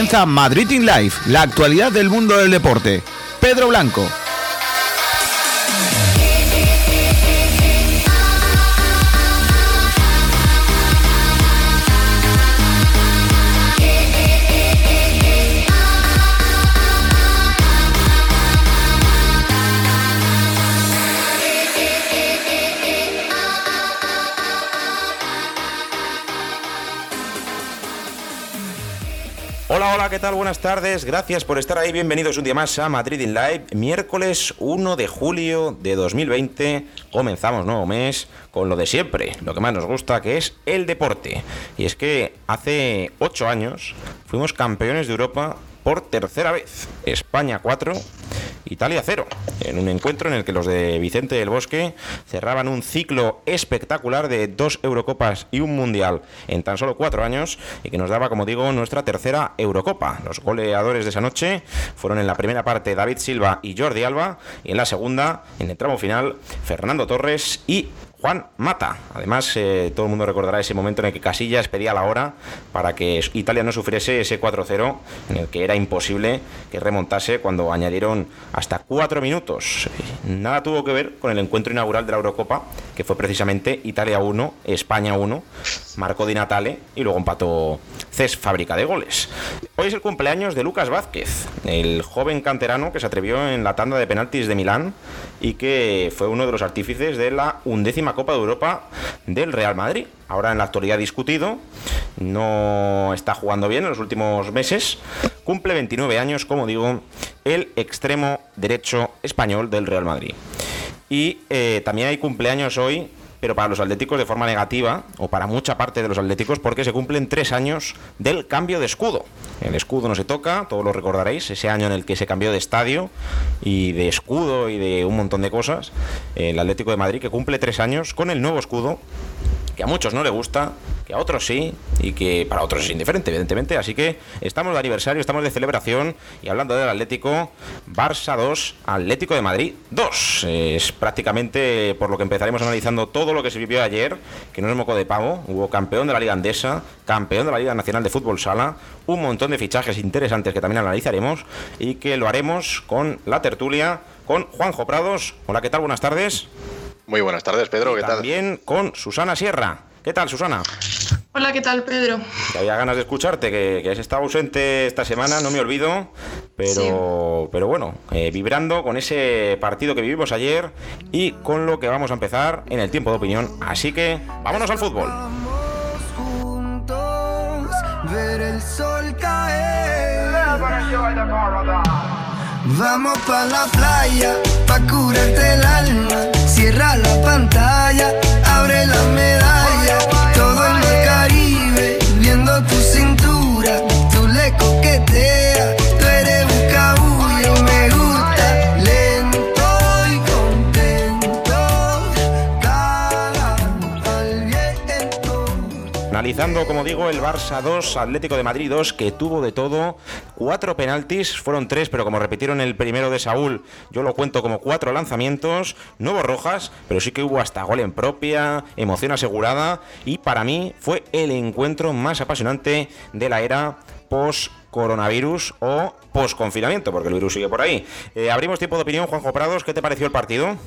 comienza Madrid in Life, la actualidad del mundo del deporte. Pedro Blanco. ¿Qué tal? Buenas tardes. Gracias por estar ahí. Bienvenidos un día más a Madrid in Live. Miércoles 1 de julio de 2020. Comenzamos nuevo mes con lo de siempre, lo que más nos gusta, que es el deporte. Y es que hace 8 años fuimos campeones de Europa por tercera vez. España 4, Italia 0. En un encuentro en el que los de Vicente del Bosque cerraban un ciclo espectacular de dos Eurocopas y un Mundial en tan solo cuatro años y que nos daba, como digo, nuestra tercera Eurocopa. Los goleadores de esa noche fueron en la primera parte David Silva y Jordi Alba y en la segunda, en el tramo final, Fernando Torres y Juan Mata. Además, eh, todo el mundo recordará ese momento en el que Casillas pedía la hora para que Italia no sufriese ese 4-0, en el que era imposible que remontase cuando añadieron hasta cuatro minutos. Nada tuvo que ver con el encuentro inaugural de la Eurocopa, que fue precisamente Italia 1, España 1, marcó Di Natale y luego empató CES Fábrica de Goles. Hoy es el cumpleaños de Lucas Vázquez, el joven canterano que se atrevió en la tanda de penaltis de Milán y que fue uno de los artífices de la undécima Copa de Europa del Real Madrid. Ahora en la actualidad discutido, no está jugando bien en los últimos meses. Cumple 29 años, como digo, el extremo derecho español del Real Madrid. Y eh, también hay cumpleaños hoy pero para los atléticos de forma negativa, o para mucha parte de los atléticos, porque se cumplen tres años del cambio de escudo. El escudo no se toca, todos lo recordaréis, ese año en el que se cambió de estadio y de escudo y de un montón de cosas. El Atlético de Madrid que cumple tres años con el nuevo escudo, que a muchos no le gusta, que a otros sí y que para otros es indiferente, evidentemente. Así que estamos de aniversario, estamos de celebración y hablando del Atlético, Barça 2, Atlético de Madrid 2. Es prácticamente por lo que empezaremos analizando todo lo que se vivió ayer, que no es moco de pavo. Hubo campeón de la Liga Andesa, campeón de la Liga Nacional de Fútbol Sala, un montón de fichajes interesantes que también analizaremos y que lo haremos con la tertulia con Juanjo Prados. Hola, ¿qué tal? Buenas tardes. Muy buenas tardes, Pedro. ¿Qué tal? También con Susana Sierra. ¿Qué tal, Susana? Hola, ¿qué tal, Pedro? Que había ganas de escucharte, que, que has estado ausente esta semana, no me olvido, pero, pero bueno, eh, vibrando con ese partido que vivimos ayer y con lo que vamos a empezar en el tiempo de opinión. Así que vámonos al fútbol. juntos ver el sol caer. Vamos pa la playa, pa curarte el alma. Cierra la pantalla, abre la medalla. Analizando, como digo, el Barça 2, Atlético de Madrid 2, que tuvo de todo. Cuatro penaltis, fueron tres, pero como repitieron el primero de Saúl, yo lo cuento como cuatro lanzamientos. No rojas, pero sí que hubo hasta gol en propia, emoción asegurada. Y para mí fue el encuentro más apasionante de la era post coronavirus o post confinamiento, porque el virus sigue por ahí. Eh, abrimos tiempo de opinión, Juanjo Prados, ¿qué te pareció el partido?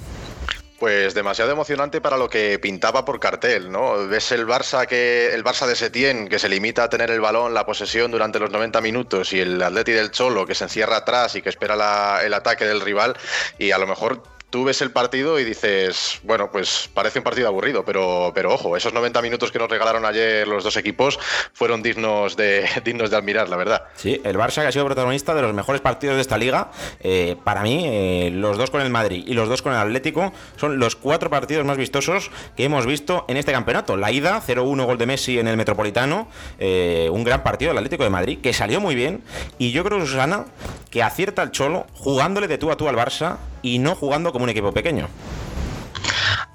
Pues demasiado emocionante para lo que pintaba por cartel, ¿no? Ves el Barça que el Barça de Setién que se limita a tener el balón, la posesión durante los 90 minutos y el Atleti del Cholo que se encierra atrás y que espera el ataque del rival y a lo mejor tú ves el partido y dices, bueno, pues parece un partido aburrido, pero, pero ojo, esos 90 minutos que nos regalaron ayer los dos equipos fueron dignos de, dignos de admirar, la verdad. Sí, el Barça que ha sido protagonista de los mejores partidos de esta liga. Eh, para mí, eh, los dos con el Madrid y los dos con el Atlético son los cuatro partidos más vistosos que hemos visto en este campeonato. La ida, 0-1 gol de Messi en el Metropolitano, eh, un gran partido del Atlético de Madrid que salió muy bien. Y yo creo, Susana, que acierta el Cholo jugándole de tú a tú al Barça y no jugando como un equipo pequeño.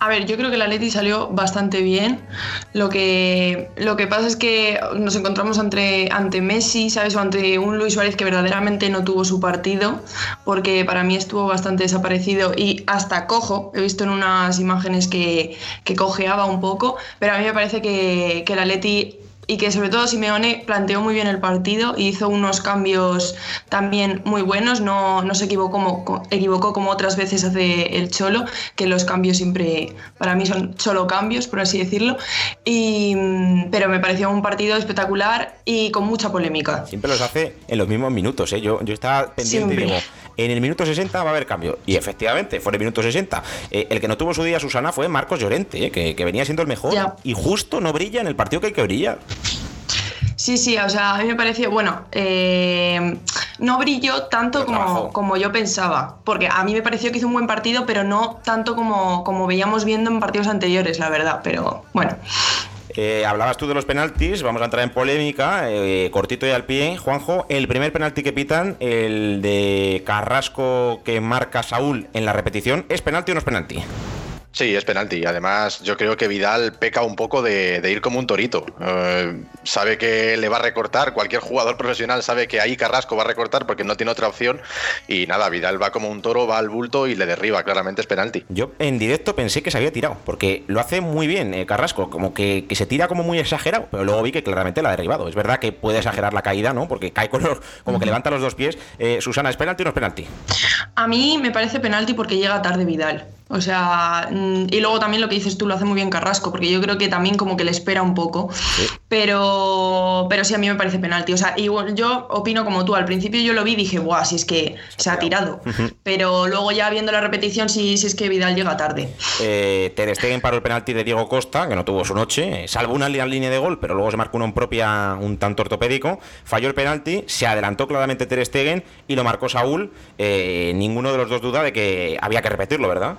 A ver, yo creo que el Atleti salió bastante bien. Lo que, lo que pasa es que nos encontramos ante, ante Messi, ¿sabes? O ante un Luis Suárez que verdaderamente no tuvo su partido, porque para mí estuvo bastante desaparecido y hasta cojo. He visto en unas imágenes que, que cojeaba un poco, pero a mí me parece que, que el Atleti y que sobre todo Simeone planteó muy bien el partido y hizo unos cambios también muy buenos, no, no se equivocó como, equivocó como otras veces hace el Cholo, que los cambios siempre para mí son solo cambios, por así decirlo, y, pero me pareció un partido espectacular y con mucha polémica. Siempre los hace en los mismos minutos, ¿eh? yo, yo estaba pendiente y digo, en el minuto 60 va a haber cambio. Y efectivamente, fue en el minuto 60. Eh, el que no tuvo su día Susana fue Marcos Llorente, eh, que, venía siendo el mejor y justo no brilla en el partido que hay que brillar. Sí, sí, o sea, a mí me pareció, bueno, eh, no brilló tanto como, como, yo pensaba, porque a mí me pareció que hizo un buen partido, pero no tanto como, como veíamos viendo en partidos anteriores, la verdad, pero bueno. Eh, hablabas tú de los penaltis, vamos a entrar en polémica, eh, cortito y al pie. Juanjo, el primer penalti que pitan, el de Carrasco que marca Saúl en la repetición, ¿es penalti o no es penalti? Sí, es penalti. Además, yo creo que Vidal peca un poco de, ir como un torito. Eh, sabe que le va a recortar. Cualquier jugador profesional sabe que ahí Carrasco va a recortar porque no tiene otra opción. Y nada, Vidal va como un toro, va al bulto y le derriba. Claramente es penalti. Yo en directo pensé que se había tirado, porque lo hace muy bien eh, Carrasco. Como que, se tira como muy exagerado, pero luego vi que claramente la ha derribado. Es verdad que puede exagerar la caída, ¿no? Porque cae con los, como que levanta los dos pies. Eh, Susana, ¿es penalti o no es penalti? A mí me parece penalti porque llega tarde Vidal. O sea, mm, y luego también lo que dices tú lo hace muy bien Carrasco, porque yo creo que también como que le espera un poco. Pero, pero sí, a mí me parece penalti. O sea, y yo opino como tú. Al principio yo lo vi y dije, guau, si es que se ha tirado. Pero luego ya viendo la repetición, sí, si es que Vidal llega tarde. Eh, Ter Stegen paró el penalti de Diego Costa, que no tuvo su noche, eh, salvo una línea de gol, pero luego se marcó uno en propia un tanto ortopédico. Falló el penalti, se adelantó claramente Ter Stegen y lo marcó Saúl. Eh, ninguno de los dos duda de que había que repetirlo, ¿verdad?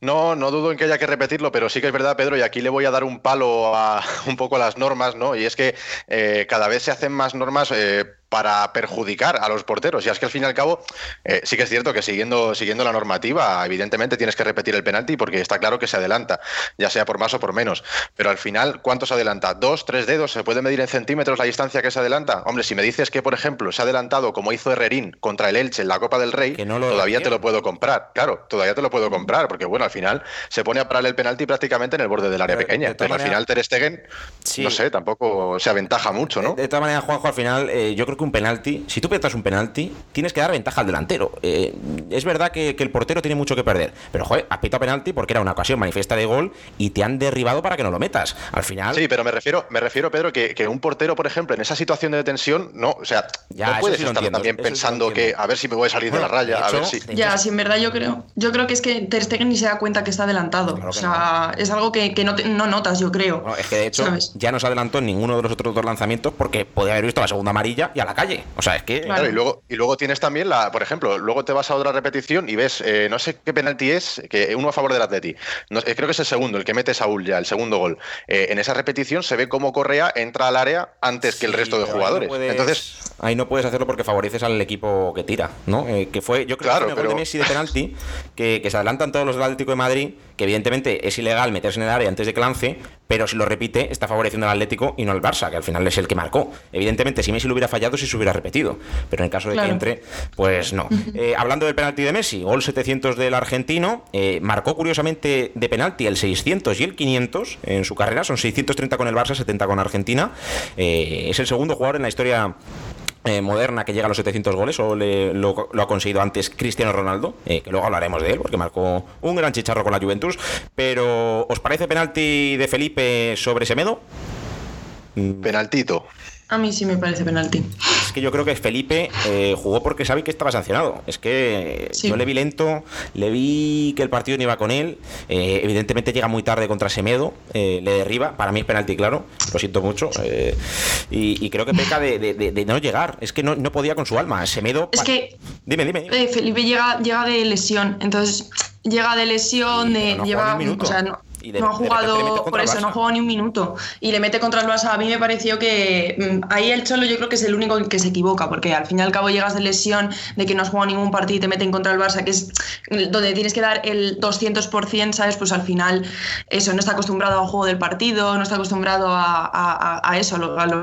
No, no dudo en que haya que repetirlo, pero sí que es verdad, Pedro, y aquí le voy a dar un palo a un poco a las normas, ¿no? Y es que eh, cada vez se hacen más normas eh, para perjudicar a los porteros. Y es que al fin y al cabo, eh, sí que es cierto que siguiendo, siguiendo la normativa, evidentemente tienes que repetir el penalti porque está claro que se adelanta, ya sea por más o por menos. Pero al final, ¿cuánto se adelanta? ¿Dos, tres dedos? ¿Se puede medir en centímetros la distancia que se adelanta? Hombre, si me dices que, por ejemplo, se ha adelantado como hizo Herrerín contra el Elche en la Copa del Rey, todavía te lo puedo comprar. Claro, todavía te lo puedo comprar, porque bueno, al final se pone a parar el penalti prácticamente en el borde del área pequeña. Pero al final Ter Stegen, no sé, tampoco se aventaja mucho, ¿no? De, todas maneras, Juanjo, al final, eh, yo creo que un penalti, si tú petas un penalti, tienes que dar ventaja al delantero. Eh, es verdad que, el portero tiene mucho que perder, pero joder, has pitado penalti porque era una ocasión manifiesta de gol y te han derribado para que no lo metas. Al final. Sí, pero me refiero, me refiero Pedro, que, un portero, por ejemplo, en esa situación de tensión, no, o sea, ya, no puedes estar también pensando que a ver si me voy a salir de la raya, a ver si. Ya, sí, en verdad yo creo. Yo creo que es que Ter Stegen ni se da cuenta que está adelantado. o sea, es algo que, no, notas, yo creo. es que de hecho ya no se adelantó en ninguno de los otros dos lanzamientos porque podía haber visto la segunda amarilla y a la calle. O sea, es que. Claro, y luego, y luego tienes también la, por ejemplo, luego te vas a otra repetición y ves, eh, no sé qué penalti es, que uno a favor del Atleti. No, creo que es el segundo, el que mete Saúl ya, el segundo gol. Eh, en esa repetición se ve cómo Correa entra al área antes que el resto de jugadores. Entonces. Ahí no puedes hacerlo porque favoreces al equipo que tira, ¿no? Eh, que fue, yo creo que fue el gol de Messi de penalti, que, que se adelantan todos los del Atlético de Madrid que evidentemente es ilegal meterse en el área antes de que lance, pero si lo repite está favoreciendo al Atlético y no al Barça, que al final es el que marcó. Evidentemente, si Messi lo hubiera fallado, sí se hubiera repetido, pero en el caso de que entre, pues no. Eh, hablando del penalti de Messi, gol 700 del argentino, eh, marcó curiosamente de penalti el 600 y el 500 en su carrera, son 630 con el Barça, 70 con Argentina. Eh, es el segundo jugador en la historia eh, moderna que llega a los 700 goles o lo, ha conseguido antes Cristiano Ronaldo, eh, que luego hablaremos de él porque marcó un gran chicharro con la Juventus. Pero, ¿os parece penalti de Felipe sobre Semedo? Penaltito. A mí sí me parece penalti. Es que yo creo que Felipe eh, jugó porque sabe que estaba sancionado. Es que yo le vi lento, le vi que el partido no iba con él. Eh, evidentemente llega muy tarde contra Semedo, eh, le derriba. Para mí es penalti, claro. Lo siento mucho. Y, creo que peca de, no llegar. Es que no, podía con su alma. Semedo. Es que. Dime, dime. Felipe llega, llega de lesión. Entonces llega de lesión, de, lleva, o sea, no, no ha jugado, por eso, no ha jugado ni un minuto. Y le mete contra el Barça. A mí me pareció que mm, ahí el Cholo yo creo que es el único que se equivoca, porque al fin y al cabo llegas de lesión, de que no has jugado ningún partido y te meten contra el Barça, que es donde tienes que dar el 200%, ¿sabes? Pues al final eso, no está acostumbrado al juego del partido, no está acostumbrado a, eso. A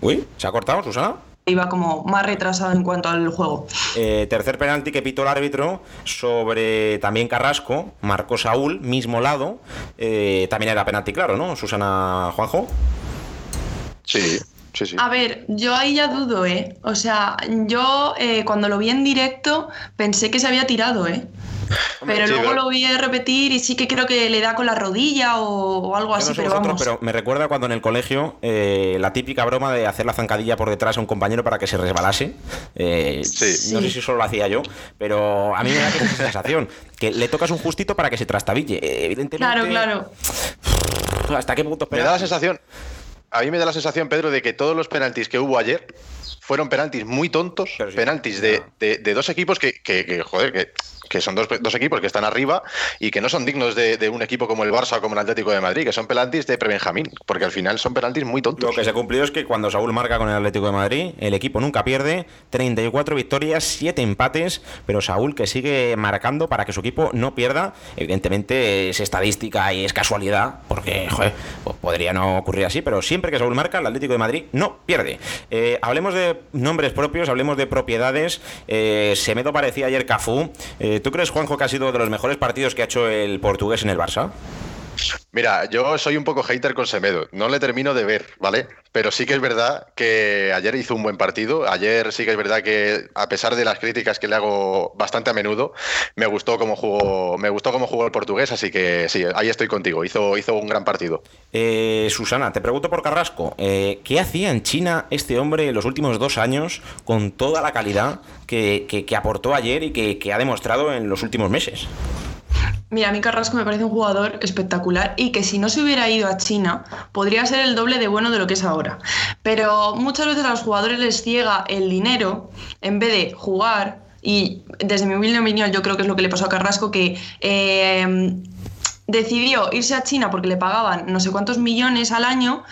Uy, ¿se ha cortado, Susana? Iba como más retrasado en cuanto al juego. Eh, tercer penalti que pitó el árbitro sobre también Carrasco, marcó Saúl, mismo lado. Eh, también era penalti, claro, ¿no? Susana Juanjo. Sí. Sí, sí. A ver, yo ahí ya dudo, ¿eh? O sea, yo eh, cuando lo vi en directo pensé que se había tirado, ¿eh? Pero sí, luego pero- lo vi a repetir y sí que creo que le da con la rodilla o, o algo Yo así, no sé pero vosotros, vamos. pero me recuerda cuando en el colegio eh, la típica broma de hacer la zancadilla por detrás a un compañero para que se resbalase. Eh, Sí. No sé si solo lo hacía yo, pero a mí me da que es esa sensación. Que le tocas un justito para que se trastabille. Eh, Evidentemente. Claro, claro. ¿Hasta qué punto Me da la sensación, a mí me da la sensación, Pedro, de que todos los penaltis que hubo ayer fueron penaltis muy tontos, sí, penaltis de, ya. de- de dos equipos que, que- que, joder, que, que son dos, equipos que están arriba y que no son dignos de, de un equipo como el Barça o como el Atlético de Madrid, que son penaltis de prebenjamín, porque al final son penaltis muy tontos. Lo que se cumplió es que cuando Saúl marca con el Atlético de Madrid, el equipo nunca pierde, 34 victorias, 7 empates, pero Saúl que sigue marcando para que su equipo no pierda. Evidentemente es estadística y es casualidad, porque joder, pues podría no ocurrir así, pero siempre que Saúl marca, el Atlético de Madrid no pierde. Eh, hablemos de nombres propios, hablemos de propiedades. Eh, Semedo parecía ayer Cafú. Eh, ¿Tú crees, Juanjo, que ha sido de los mejores partidos que ha hecho el portugués en el Barça? Mira, yo soy un poco hater con Semedo, no le termino de ver, ¿vale? Pero sí que es verdad que ayer hizo un buen partido, ayer sí que es verdad que a pesar de las críticas que le hago bastante a menudo, me gustó cómo jugó, me gustó cómo jugó el portugués, así que sí, ahí estoy contigo, hizo, hizo un gran partido. Eh, Susana, te pregunto por Carrasco, eh, ¿qué hacía en China este hombre en los últimos dos años con toda la calidad que, que- aportó ayer y que ha demostrado en los últimos meses? Mira, a mí Carrasco me parece un jugador espectacular y que si no se hubiera ido a China podría ser el doble de bueno de lo que es ahora. Pero muchas veces a los jugadores les ciega el dinero en vez de jugar y desde mi humilde opinión yo creo que es lo que le pasó a Carrasco que... eh, decidió irse a China porque le pagaban no sé cuántos millones al año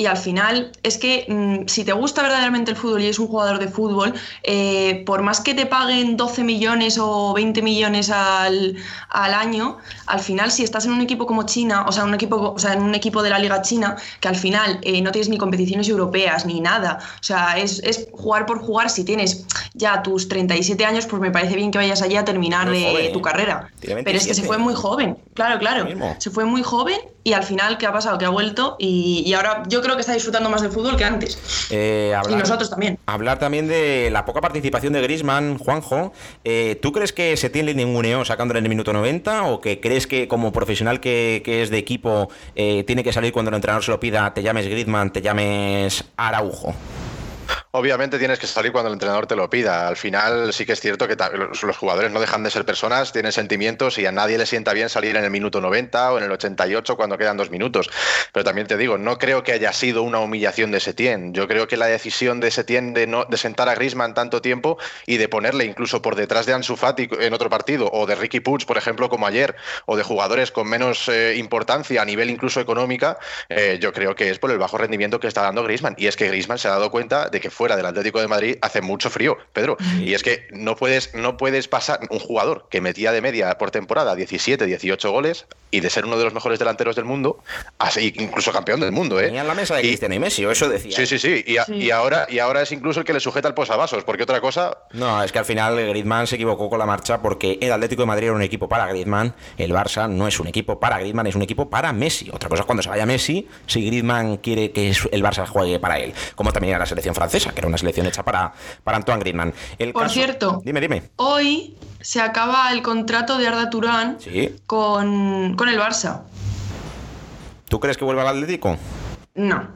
y al final es que mm, si te gusta verdaderamente el fútbol y eres un jugador de fútbol, eh, por más que te paguen 12 millones o 20 millones al, al año, al final si estás en un equipo como China, o sea, un equipo, o sea, en un equipo de la Liga China, que al final eh, no tienes ni competiciones europeas ni nada, o sea, es, es jugar por jugar, si tienes ya tus 37 años, pues me parece bien que vayas allí a terminar de joven, tu carrera. Pero es que se 27. fue muy joven, claro, claro. Se fue muy joven y al final, ¿qué ha pasado? Que ha vuelto y, y ahora yo creo que está disfrutando más del fútbol que antes. Eh, Y nosotros también. Hablar también de la poca participación de Grisman, Juanjo. Eh, ¿Tú crees que se tiene ninguneo sacándole en el minuto 90 o que crees que como profesional que, que es de equipo eh, tiene que salir cuando el entrenador se lo pida, te llames Griezmann, te llames Araujo? Obviamente tienes que salir cuando el entrenador te lo pida. Al final sí que es cierto que los, jugadores no dejan de ser personas, tienen sentimientos y a nadie le sienta bien salir en el minuto 90 o en el 88 cuando quedan dos minutos. Pero también te digo, no creo que haya sido una humillación de Setién. Yo creo que la decisión de Setién de, no, de sentar a Griezmann tanto tiempo y de ponerle incluso por detrás de Ansu Fati en otro partido o de Ricky Puig, por ejemplo, como ayer, o de jugadores con menos eh, importancia a nivel incluso económica, eh, yo creo que es por el bajo rendimiento que está dando Griezmann. Y es que Griezmann se ha dado cuenta de que fuera del Atlético de Madrid hace mucho frío, Pedro. Y es que no puedes, no puedes pasar un jugador que metía de media por temporada 17, 18 goles y de ser uno de los mejores delanteros del mundo, así incluso campeón del mundo, ¿eh? Tenía en la mesa de Y- Cristiano y Messi, o eso decía. Sí, sí, sí. Y, a- Sí. y ahora, y ahora es incluso el que le sujeta el posavasos, porque otra cosa. No, es que al final Griezmann se equivocó con la marcha porque el Atlético de Madrid era un equipo para Griezmann, el Barça no es un equipo para Griezmann, es un equipo para Messi. Otra cosa es cuando se vaya Messi, si Griezmann quiere que el Barça juegue para él, como también era la selección francesa, que era una selección hecha para, para Antoine Griezmann. El Por caso- cierto. Dime, dime. Hoy se acaba el contrato de Arda Turán Sí. con, con el Barça. ¿Tú crees que vuelva al Atlético? No,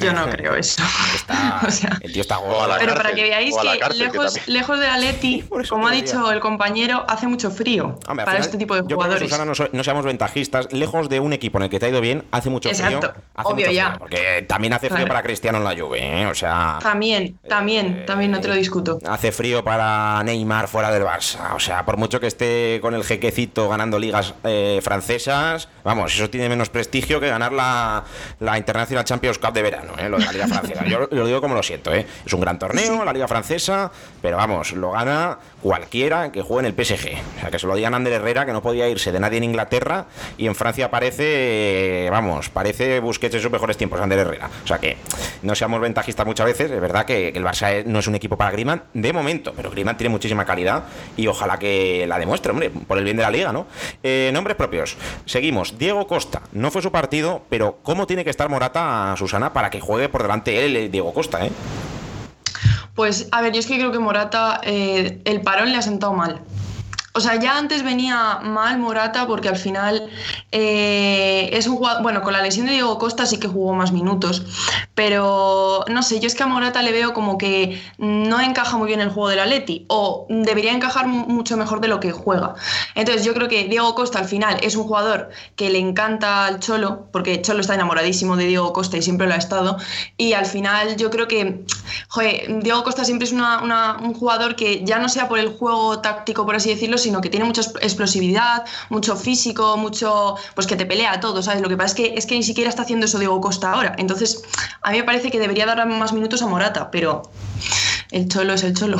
yo no creo eso. Está, O sea, el tío está la gordo. pero cárcel, para que veáis la que cárcel, lejos, lejos Por eso como ha dicho el compañero, hace mucho frío Hombre, para final, este tipo de yo creo que, jugadores. Susana, no, so- no seamos ventajistas. Lejos de un equipo en el que te ha ido bien, hace mucho frío. Exacto, hace obvio mucho ya. frío, porque también hace frío Claro. para Cristiano en la Juve, ¿eh? O sea... También, también, también no te lo discuto. Hace frío para Neymar fuera del Barça. O sea, por mucho que esté con el jequecito ganando ligas eh, francesas, vamos, eso tiene menos prestigio que ganar la, la International Champions Cup de verano, ¿eh? lo de la Liga Francesa. Yo lo digo como lo siento, ¿eh? Es un gran torneo, la Liga Francesa, pero vamos, lo gana cualquiera que juegue en el PSG. O sea, que se lo digan a Ander Herrera, que no podía irse de nadie en Inglaterra, y en Francia parece, eh, vamos, parece Busquets en sus mejores tiempos, Ander Herrera. O sea que no seamos ventajistas muchas veces, es verdad que, el Barça no es un equipo para Griezmann de momento, pero Griezmann tiene muchísima calidad y ojalá que la demuestre, hombre, por el bien de la liga, ¿no? Eh, nombres propios. Seguimos. Diego Costa. No fue su partido, pero ¿cómo tiene que estar Morata Morata, Susana, para que juegue por delante él, Diego Costa, ¿eh? Pues a ver, yo es que creo que Morata, eh, el parón le ha sentado mal. O sea, ya antes venía mal Morata porque al final eh, es un jugador, bueno, con la lesión de Diego Costa sí que jugó más minutos, pero no sé, yo es que a Morata le veo como que no encaja muy bien el juego del Atleti o debería encajar mucho mejor de lo que juega. Entonces yo creo que Diego Costa al final es un jugador que le encanta al Cholo, porque Cholo está enamoradísimo de Diego Costa y siempre lo ha estado, y al final yo creo que, joder, Diego Costa siempre es un jugador que ya no sea por el juego táctico, por así decirlo, sino que tiene mucha explosividad, mucho físico, mucho. pues que te pelea todo, ¿sabes? Lo que pasa es que, es que ni siquiera está haciendo eso Diego Costa ahora. Entonces, a mí me parece que debería dar más minutos a Morata, pero el cholo es el cholo.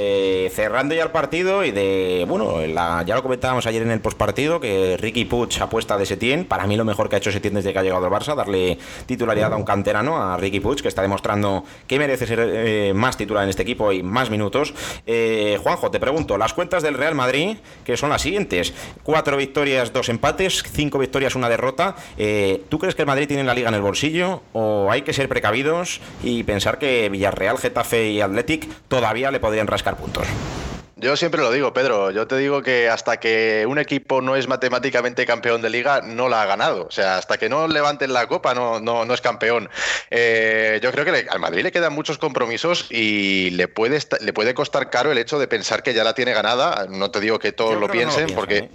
Eh, cerrando ya el partido y de. Bueno, ya lo comentábamos ayer en el postpartido que Ricky Puig apuesta de Setién. Para mí, lo mejor que ha hecho Setién desde que ha llegado al Barça, darle titularidad a un canterano, a Ricky Puig, que está demostrando que merece ser eh, más titular en este equipo y más minutos. Eh, Juanjo, te pregunto, las cuentas del Real Madrid, que son las siguientes: cuatro victorias, dos empates, cinco victorias, una derrota. ¿Tú crees que el Madrid tiene la liga en el bolsillo o hay que ser precavidos y pensar que Villarreal, Getafe y Atlético todavía le podrían rascar puntos. Yo siempre lo digo, Pedro. Yo te digo que hasta que un equipo no es matemáticamente campeón de liga, no la ha ganado. O sea, hasta que no levanten la copa, no, no, no es campeón. Eh, yo creo que al Madrid le quedan muchos compromisos y le puede, le puede costar caro el hecho de pensar que ya la tiene ganada. No te digo que todos lo piensen, porque ¿eh?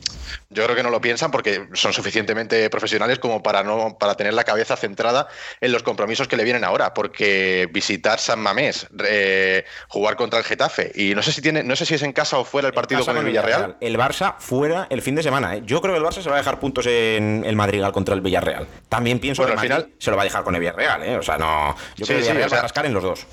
yo creo que no lo piensan porque son suficientemente profesionales como para no para tener la cabeza centrada en los compromisos que le vienen ahora. Porque visitar San Mamés, eh, jugar contra el Getafe y no sé si tiene, no sé si es en casa o fuera el partido con el Villarreal. El Barça fuera el fin de semana. ¿eh? Yo creo que el Barça se va a dejar puntos en el Madrigal contra el Villarreal. También pienso que el final se lo va a dejar con el Villarreal. ¿eh? O sea, no. Yo creo que el Villarreal va a rascar en los dos.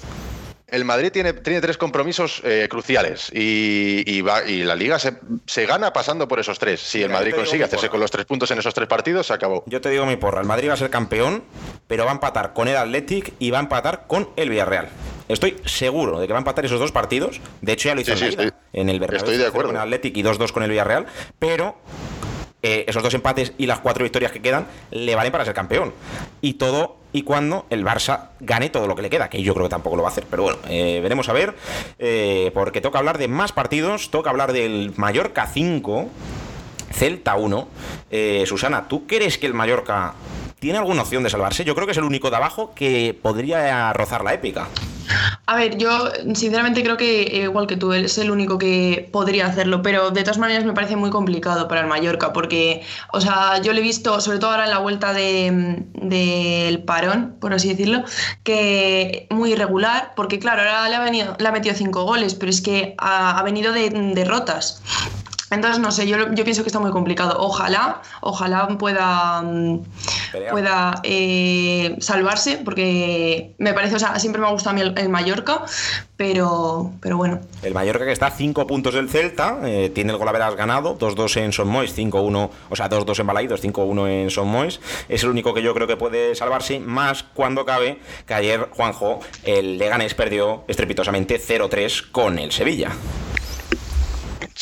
El Madrid tiene, tiene tres compromisos eh, cruciales y, va, y, la liga se, gana pasando por esos tres. Si el Madrid consigue hacerse con los tres puntos en esos tres partidos, se acabó. Yo te digo mi porra, el Madrid va a ser campeón, pero va a empatar con el Athletic y va a empatar con el Villarreal. Estoy seguro de que va a empatar esos dos partidos. De hecho, ya lo hizo en, el Bernabéu. Estoy de acuerdo. Con el Athletic y 2-2 con el Villarreal. Pero eh, esos dos empates y las cuatro victorias que quedan le valen para ser campeón. Y todo y cuando el Barça gane todo lo que le queda, que yo creo que tampoco lo va a hacer. Pero bueno, eh, veremos a ver, eh, porque toca hablar de más partidos, toca hablar del Mallorca 5, Celta 1. Susana, ¿tú crees que el Mallorca tiene alguna opción de salvarse? Yo creo que es el único de abajo que podría rozar la épica. A ver, yo sinceramente creo que eh, igual que tú, él es el único que podría hacerlo, pero de todas maneras me parece muy complicado para el Mallorca, porque, o sea, yo lo he visto, sobre todo ahora en la vuelta del parón, por así decirlo, que muy irregular, porque claro, ahora le ha, venido, le ha metido cinco goles, pero es que ha, venido de derrotas. Entonces, no sé, yo, yo pienso que está muy complicado. Ojalá, ojalá pueda, pueda eh, salvarse, porque me parece, o sea, siempre me ha gustado a mí el, Mallorca, pero, pero bueno. El Mallorca que está a 5 puntos del Celta, eh, tiene el gol haberás ganado, 2-2 en Son Mois, 5-1, o sea, 2-2 en Balaidos, 5-1 en Son Mois. Es el único que yo creo que puede salvarse, más cuando cabe que ayer Juanjo, el Leganés perdió estrepitosamente 0-3 con el Sevilla.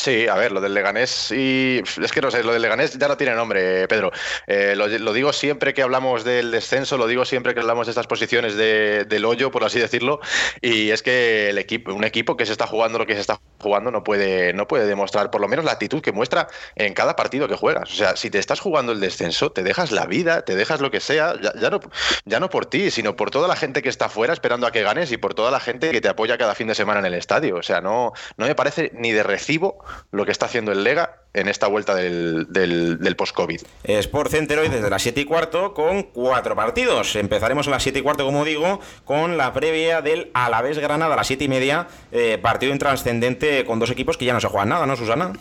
Sí, a ver, lo del Leganés y es que no sé, lo del Leganés ya no tiene nombre, Pedro. Eh, lo, digo siempre que hablamos del descenso, lo digo siempre que hablamos de estas posiciones del hoyo, por así decirlo, y es que el equipo, un equipo que se está jugando lo que se está jugando no puede, no puede demostrar por lo menos la actitud que muestra en cada partido que juegas. O sea, si te estás jugando el descenso, te dejas la vida, te dejas lo que sea, ya, no, ya no por ti, sino por toda la gente que está afuera esperando a que ganes y por toda la gente que te apoya cada fin de semana en el estadio. O sea, no, no me parece ni de recibo lo que está haciendo el Lega en esta vuelta del, post-COVID. Sport Center hoy desde las 7 y cuarto con cuatro partidos. Empezaremos a las 7 y cuarto, como digo, con la previa del Alavés Granada a las 7 y media, eh, partido intranscendente con dos equipos que ya no se juegan nada, ¿no, Susana?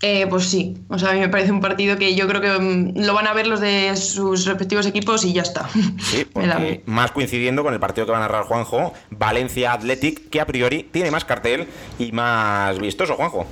Eh, pues sí, o sea, a mí me parece un partido que yo creo que mm, lo van a ver los de sus respectivos equipos y ya está. Sí, más coincidiendo con el partido que va a narrar Juanjo, Valencia Athletic, que a priori tiene más cartel y más vistoso, Juanjo.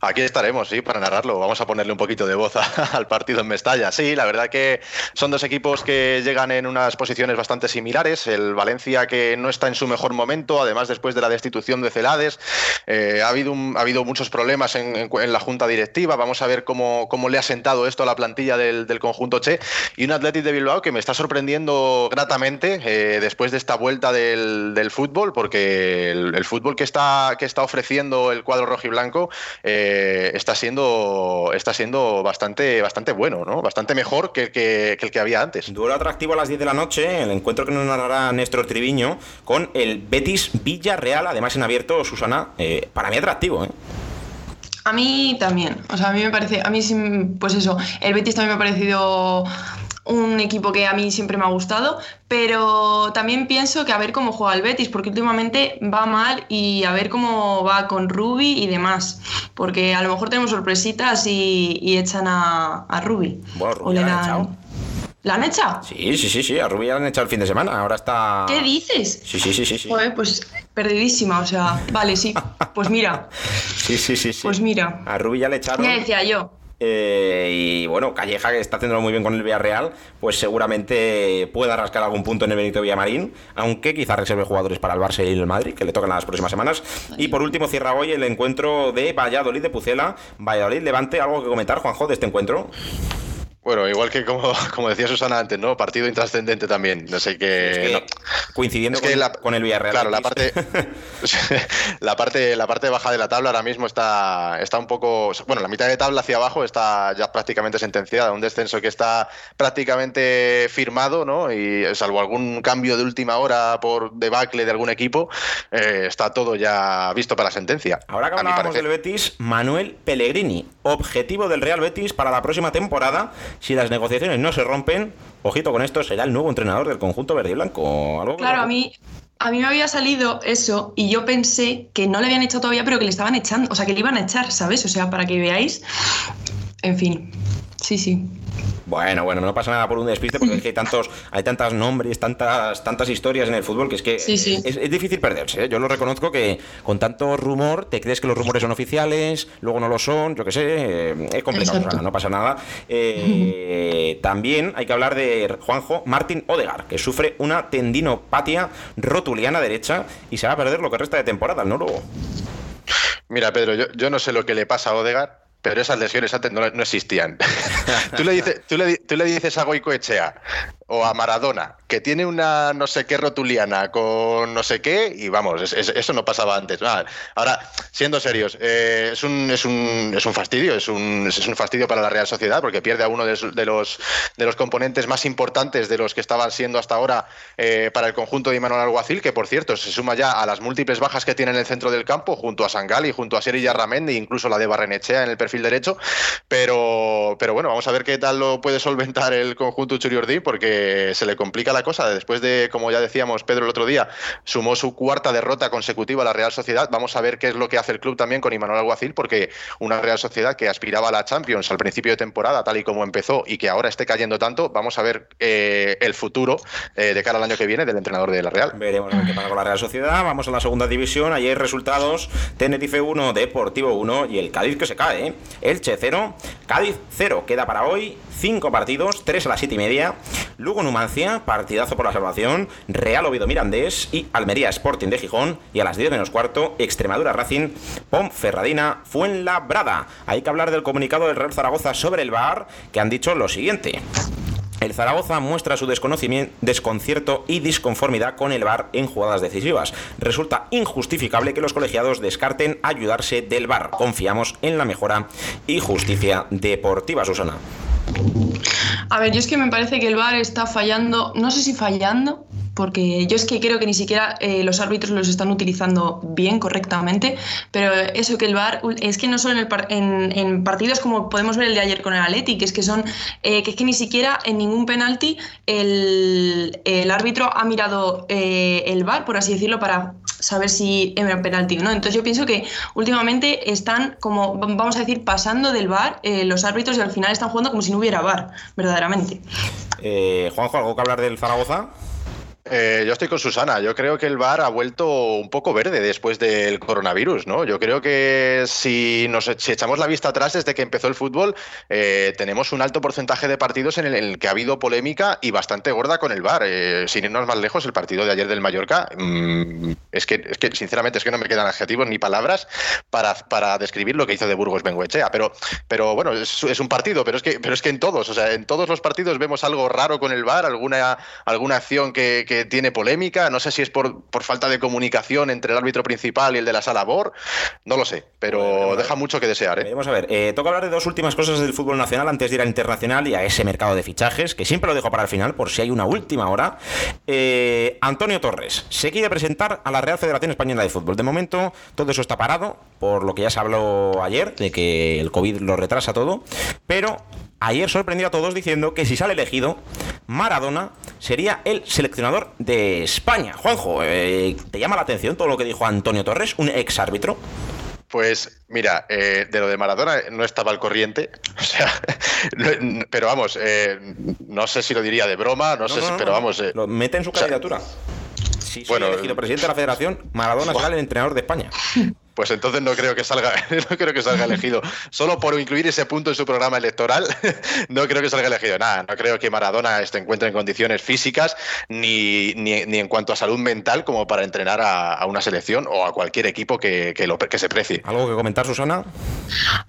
Aquí estaremos, sí, para narrarlo. Vamos a ponerle un poquito de voz al partido en Mestalla. Sí, la verdad que son dos equipos que llegan en unas posiciones bastante similares. El Valencia que no está en su mejor momento, además después de la destitución de Celades. Eh, ha, habido ha habido muchos problemas en, la junta directiva. Vamos a ver cómo, cómo, le ha sentado esto a la plantilla del, conjunto Che. Y un Athletic de Bilbao que me está sorprendiendo gratamente eh, después de esta vuelta del, fútbol, porque el, fútbol que está, que está ofreciendo el cuadro rojo y blanco eh, está siendo, está siendo bastante, bastante bueno, ¿no? Bastante mejor que, el que había antes. Duelo atractivo a las 10 de la noche, el encuentro que nos narrará Néstor Triviño con el Betis Villarreal, además en abierto, Susana, eh, para mí atractivo, ¿eh? A mí también, o sea, a mí me parece, a mí pues eso, el Betis también me ha parecido un equipo que a mí siempre me ha gustado, pero también pienso que a ver cómo juega el Betis, porque últimamente va mal y a ver cómo va con Ruby y demás, porque a lo mejor tenemos sorpresitas y, echan a, a Ruby. Bueno, la han echado. ¿La han echado? Sí, sí, sí, sí, a Ruby la han echado el fin de semana, ahora está... ¿Qué dices? Sí, sí, sí, sí. sí. pues perdidísima, o sea, vale, sí, pues mira. sí, sí, sí, sí. Pues mira. A Ruby ya le echaron... Ya decía yo. Eh, y bueno, Calleja, que está haciéndolo muy bien con el Villarreal, pues seguramente pueda rascar algún punto en el Benito Villamarín, aunque quizá reserve jugadores para el Barça y el Madrid, que le tocan las próximas semanas. Y por último, cierra hoy el encuentro de Valladolid de Pucela. Valladolid, levante algo que comentar, Juanjo, de este encuentro. Bueno, igual que como, como decía Susana antes, ¿no? Partido intrascendente también. No sé qué. Coincidiendo con, el Villarreal. Claro, la parte, la parte, la parte baja de la tabla ahora mismo está, está un poco. Bueno, la mitad de tabla hacia abajo está ya prácticamente sentenciada. Un descenso que está prácticamente firmado, ¿no? Y salvo algún cambio de última hora por debacle de algún equipo, eh, está todo ya visto para la sentencia. Ahora que hablábamos del Betis, Manuel Pellegrini, objetivo del Real Betis para la próxima temporada si las negociaciones no se rompen, ojito con esto, será el nuevo entrenador del conjunto verde y blanco. ¿Algo claro, a mí, a mí me había salido eso y yo pensé que no le habían echado todavía, pero que le estaban echando, o sea, que le iban a echar, ¿sabes? O sea, para que veáis. En fin, sí, sí. Bueno, bueno, no pasa nada por un despiste porque es que hay tantos, hay tantas nombres, tantas, tantas historias en el fútbol que es que Es, difícil perderse. ¿eh? Yo lo reconozco que con tanto rumor te crees que los rumores son oficiales, luego no lo son, yo qué sé, eh, es complicado, no pasa nada. Eh, también hay que hablar de Juanjo Martín Odegar, que sufre una tendinopatia rotuliana derecha y se va a perder lo que resta de temporada, ¿no? Mira, Pedro, yo, yo no sé lo que le pasa a Odegar, pero esas lesiones antes no, existían. tú, le dices, tú, le, tú, le dices, a Goico Echea o a Maradona que tiene una no sé qué rotuliana con no sé qué y vamos, eso no pasaba antes. ahora, siendo serios, eh, es, un, es, un, es un fastidio, es un, es un fastidio para la Real Sociedad porque pierde a uno de, los, de los componentes más importantes de los que estaban siendo hasta ahora eh, para el conjunto de Imanol Alguacil, que por cierto se suma ya a las múltiples bajas que tiene en el centro del campo, junto a Sangali, junto a Seri Yarramendi, incluso la de Barrenechea en el perfil derecho. Pero, pero bueno, vamos a ver qué tal lo puede solventar el conjunto Churiordí, porque se le complica la cosa. Después de, como ya decíamos, Pedro el otro día, sumó su cuarta derrota consecutiva a la Real Sociedad. Vamos a ver qué es lo que hace el club también con Imanol Alguacil, porque una Real Sociedad que aspiraba a la Champions al principio de temporada, tal y como empezó, y que ahora esté cayendo tanto, vamos a ver eh, el futuro eh, de cara al año que viene del entrenador de la Real. Veremos qué pasa con la Real Sociedad. Vamos a la segunda división. Ayer resultados: Tenerife 1, Deportivo 1 y el Cádiz que se cae. Elche 0, Cádiz 0. Queda para hoy 5 partidos, 3 a las 7 y media. Lugo Numancia, partidazo por la salvación. Real Oviedo Mirandés y Almería Sporting de Gijón. Y a las 10 menos cuarto, Extremadura Racing, Pom Ferradina, Fuenlabrada. Hay que hablar del comunicado del Real Zaragoza sobre el VAR, que han dicho lo siguiente. El Zaragoza muestra su desconcierto y disconformidad con el VAR en jugadas decisivas. Resulta injustificable que los colegiados descarten ayudarse del VAR. Confiamos en la mejora y justicia deportiva, Susana. A ver, yo es que me parece que el VAR está fallando, no sé si fallando, porque yo es que creo que ni siquiera eh, los árbitros los están utilizando bien, correctamente, pero eso que el VAR es que no solo en, partidos como podemos ver el de ayer con el Atleti, que es que son, eh, que es que ni siquiera en ningún penalti el, árbitro ha mirado eh, el VAR, por así decirlo, para saber si era penalti o no. Entonces yo pienso que últimamente están como, vamos a decir, pasando del VAR los árbitros y al final están jugando como si no hubiera VAR, verdaderamente. Juanjo, ¿algo que hablar del Zaragoza? Eh, yo estoy con Susana. Yo creo que el VAR ha vuelto un poco verde después del coronavirus, ¿no? Yo creo que si nos si echamos la vista atrás desde que empezó el fútbol, eh, tenemos un alto porcentaje de partidos en el, que ha habido polémica y bastante gorda con el VAR. Eh, sin irnos más lejos, el partido de ayer del Mallorca, mm, es, que, es que sinceramente es que no me quedan adjetivos ni palabras para, para describir lo que hizo de Burgos Bengoechea. Pero, pero bueno, es, un partido, pero es que, pero es que en todos, o sea, en todos los partidos vemos algo raro con el VAR, alguna, alguna acción que tiene polémica. No sé si es por, por, falta de comunicación entre el árbitro principal y el de la sala BOR. No lo sé, pero deja mucho que desear. ¿eh? Vamos a ver, eh, toca hablar de dos últimas cosas del fútbol nacional antes de ir al internacional y a ese mercado de fichajes, que siempre lo dejo para el final por si hay una última hora. Eh, Antonio Torres se quiere presentar a la Real Federación Española de Fútbol. De momento, todo eso está parado, por lo que ya se habló ayer, de que el COVID lo retrasa todo, pero ayer sorprendió a todos diciendo que si sale elegido, Maradona sería el seleccionador de España. Juanjo, eh, ¿te llama la atención todo lo que dijo Antonio Torres, un ex árbitro? Pues mira, eh, de lo de Maradona no estaba al corriente, o sea, no, pero vamos, eh, no sé si lo diría de broma, no, no sé, si, pero vamos. Eh, lo mete en su candidatura. O sea, si bueno, elegido presidente de la Federación, Maradona será el entrenador de España pues entonces no creo que salga, no creo que salga elegido. Solo por incluir ese punto en su programa electoral, no creo que salga elegido. Nada, no creo que Maradona se encuentre en condiciones físicas ni, ni, ni, en cuanto a salud mental como para entrenar a, a una selección o a cualquier equipo que, que, lo, que se precie. ¿Algo que comentar, Susana?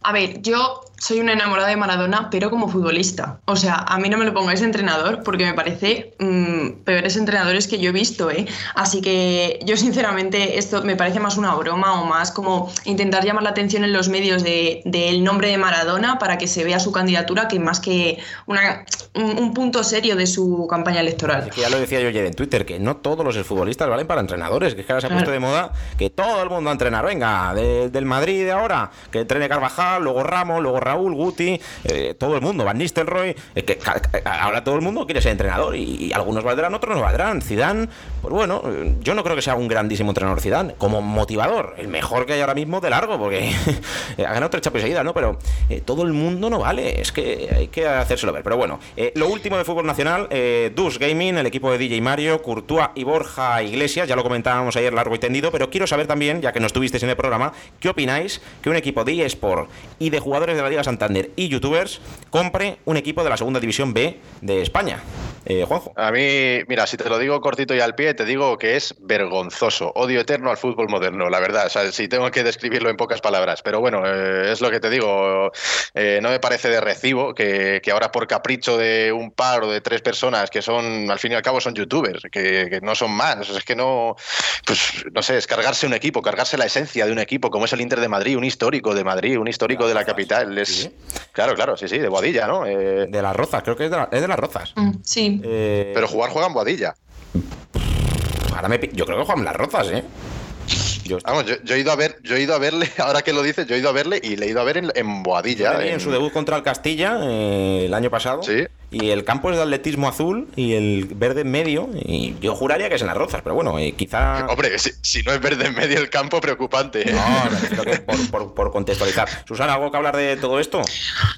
A ver, yo soy una enamorada de Maradona, pero como futbolista. O sea, a mí no me lo pongáis de entrenador porque me parece mmm, peores entrenadores que yo he visto, ¿eh? Así que yo sinceramente esto me parece más una broma o más como intentar llamar la atención en los medios del de, de nombre de Maradona para que se vea su candidatura que más que una, un, un, punto serio de su campaña electoral. Es que ya lo decía yo ayer en Twitter, que no todos los futbolistas valen para entrenadores, que es que ahora se ha puesto de moda que todo el mundo a entrenar. Venga, de, del Madrid de ahora, que entrene Carvajal, luego Ramos, luego Raúl, Guti, eh, todo el mundo, Van Nistelrooy, que ahora todo el mundo quiere ser entrenador y, y, algunos valdrán, otros no valdrán. Zidane, pues bueno, yo no creo que sea un grandísimo entrenador Zidane, como motivador, el mejor que hay ahora mismo de largo, porque ha ganado tres chapas seguidas, ¿no? Pero eh, todo el mundo no vale, es que hay que hacérselo ver. Pero bueno, eh, lo último de fútbol nacional, eh, Dus Gaming, el equipo de DJ Mario, Courtois y Borja Iglesias, ya lo comentábamos ayer largo y tendido, pero quiero saber también, ya que no estuvisteis en el programa, ¿qué opináis que un equipo de eSport y de jugadores de la Liga Santander y youtubers compre un equipo de la segunda división B de España? Eh, Juanjo. A mí, mira, si te lo digo cortito y al pie, te digo que es vergonzoso. Odio eterno al fútbol moderno, la verdad. O sea, si tengo que describirlo en pocas palabras. Pero bueno, eh, es lo que te digo. Eh, no me parece de recibo que, que, ahora por capricho de un par o de tres personas que son, al fin y al cabo, son youtubers, que, que no son más. O sea, es que no, pues, no sé, es cargarse un equipo, cargarse la esencia de un equipo, como es el Inter de Madrid, un histórico de Madrid, un histórico claro, de la capital. Es, ¿sí? Claro, claro, sí, sí, de Boadilla, ¿no? Eh... De las Rozas, creo que es de, la, es de las Rozas. Mm, sí. Eh... Pero jugar juega en Boadilla. Ahora me, yo creo que juegan las Rozas, ¿eh? Yo, Vamos, yo, yo, he ido a ver, yo he ido a verle, ahora que lo dices, yo he ido a verle y le he ido a ver en, en Boadilla. En... en... su debut contra el Castilla eh, el año pasado. Sí. Y el campo es de atletismo azul y el verde en medio. Y yo juraría que es en las rozas, pero bueno, eh, quizá. Hombre, si, si, no es verde en medio el campo, preocupante. ¿eh? No, que por, por, por, contextualizar. Susana, ¿algo que hablar de todo esto?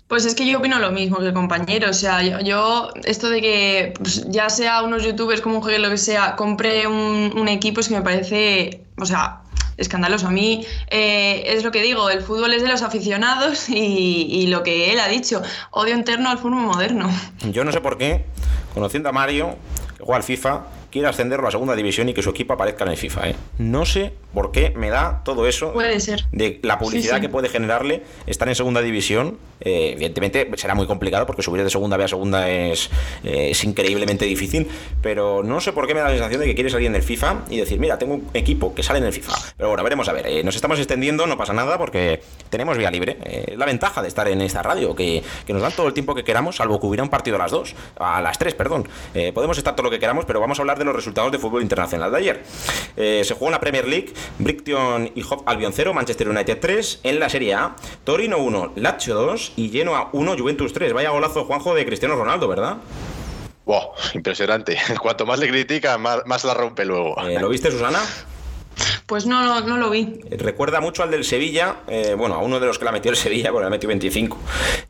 Pues es que yo opino lo mismo que el compañero. O sea, yo, yo esto de que pues, ya sea unos youtubers como un juegue, lo que sea, compre un, un equipo, es que me parece. O sea, escandaloso. A mí eh, es lo que digo, el fútbol es de los aficionados y, y, lo que él ha dicho, odio interno al fútbol moderno. Yo no sé por qué, conociendo a Mario, que juega al FIFA, quiere ascenderlo a segunda división y que su equipo aparezca en el FIFA. ¿eh? No sé por qué me da todo eso puede ser. de la publicidad sí, sí. que puede generarle estar en segunda división. Eh, evidentemente será muy complicado porque subir de segunda B a segunda es, eh, es, increíblemente difícil, pero no sé por qué me da la sensación de que quiere salir en el FIFA y decir, mira, tengo un equipo que sale en el FIFA. Pero bueno, veremos a ver. Eh, nos estamos extendiendo, no pasa nada porque tenemos vía libre. Eh, la ventaja de estar en esta radio, que, que, nos dan todo el tiempo que queramos, salvo que hubiera un partido a las dos, a las tres, perdón. Podemos estar todo lo que queramos, pero vamos a hablar de los resultados de fútbol internacional de ayer. Eh, se jugó en la Premier League, Brighton y Hove Albion 0, Manchester United 3, en la Serie A, Torino 1, Lazio 2 y Genoa 1, Juventus 3. Vaya golazo, Juanjo, de Cristiano Ronaldo, ¿verdad? Wow, impresionante. Cuanto más le critica, más, más la rompe luego. Eh, ¿Lo viste, Susana? Pues no, no, no, lo vi. Recuerda mucho al del Sevilla, eh, bueno, a uno de los que la metió el Sevilla, porque la metió 25.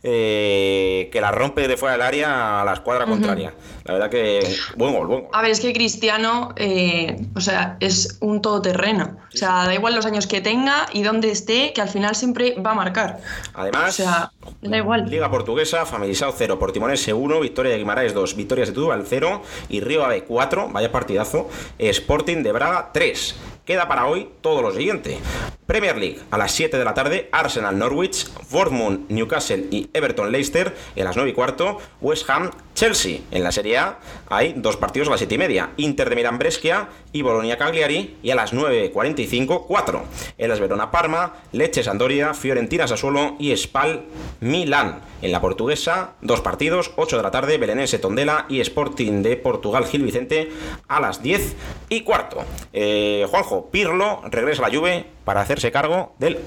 eh, que la rompe de fuera del área a la escuadra contraria. La verdad que buen gol, buen gol. A ver, es que Cristiano, eh, o sea, es un todoterreno. O sea, da igual los años que tenga y dónde esté, que al final siempre va a marcar. Además, O sea, da igual. Liga Portuguesa, Familisao 0, Portimonense 1, Victoria de Guimaraes 2, Victoria de Setúbal 0 y Río Ave 4, vaya partidazo, Sporting de Braga 3. Queda para hoy todo lo siguiente. Premier League a las 7 de la tarde, Arsenal Norwich, Bournemouth Newcastle y Everton Leicester en las 9 y cuarto, West Ham Chelsea. En la Serie A hay dos partidos a las 7 y media, Inter de Milán Brescia y Bolonia Cagliari y a las 9.45 4. En las Verona Parma, Leche Sandoria, Fiorentina Sassuolo y Spal Milán. En la portuguesa, dos partidos, 8 de la tarde, Belenense Tondela y Sporting de Portugal Gil Vicente a las 10 y cuarto. Eh, Juanjo, Pirlo regresa a la Juve para hacerse cargo del,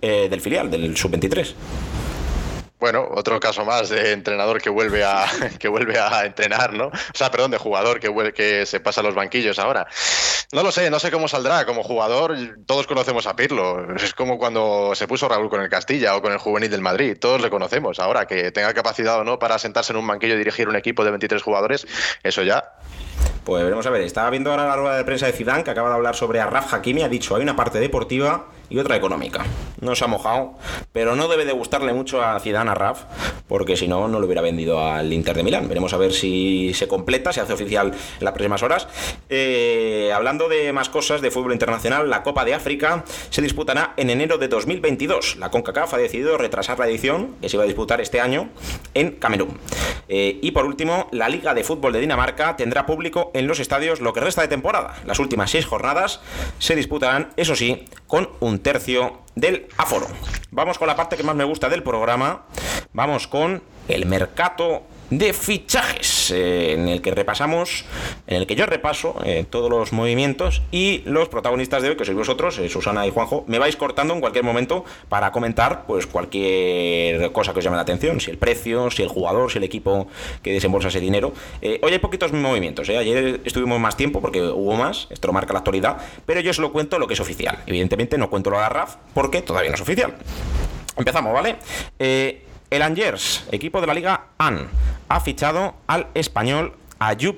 eh, del filial, del sub-23. Bueno, otro caso más de entrenador que vuelve a que vuelve a entrenar, ¿no? O sea, perdón, de jugador que que se pasa a los banquillos ahora. No lo sé, no sé cómo saldrá como jugador. Todos conocemos a Pirlo. Es como cuando se puso Raúl con el Castilla o con el juvenil del Madrid. Todos le conocemos. Ahora que tenga capacidad o no para sentarse en un banquillo y dirigir un equipo de 23 jugadores, eso ya. Pues veremos a ver. Estaba viendo ahora la rueda de prensa de Zidane que acaba de hablar sobre Arraf Hakimi. Ha dicho hay una parte deportiva y otra económica. No se ha mojado, pero no debe de gustarle mucho a Zidane Arraf, porque si no no lo hubiera vendido al Inter de Milán. Veremos a ver si se completa, se hace oficial en las próximas horas. Eh, hablando de más cosas de fútbol internacional, la Copa de África se disputará en enero de 2022. La CONCACAF ha decidido retrasar la edición que se iba a disputar este año en Camerún. Eh, y por último, la Liga de Fútbol de Dinamarca tendrá público en los estadios lo que resta de temporada. Las últimas seis jornadas se disputarán, eso sí, con un tercio del aforo. Vamos con la parte que más me gusta del programa. Vamos con el mercado de fichajes, eh, en el que repasamos, en el que yo repaso eh, todos los movimientos y los protagonistas de hoy, que sois vosotros, eh, Susana y Juanjo, me vais cortando en cualquier momento para comentar pues cualquier cosa que os llame la atención, si el precio, si el jugador, si el equipo que desembolsa ese dinero. Hoy hay poquitos movimientos, ayer estuvimos más tiempo porque hubo más, esto lo marca la actualidad, pero yo solo cuento lo que es oficial. Evidentemente no cuento lo de RAF porque todavía no es oficial. Empezamos, ¿vale? El Angers, equipo de la Liga AN, ha fichado al español Ayub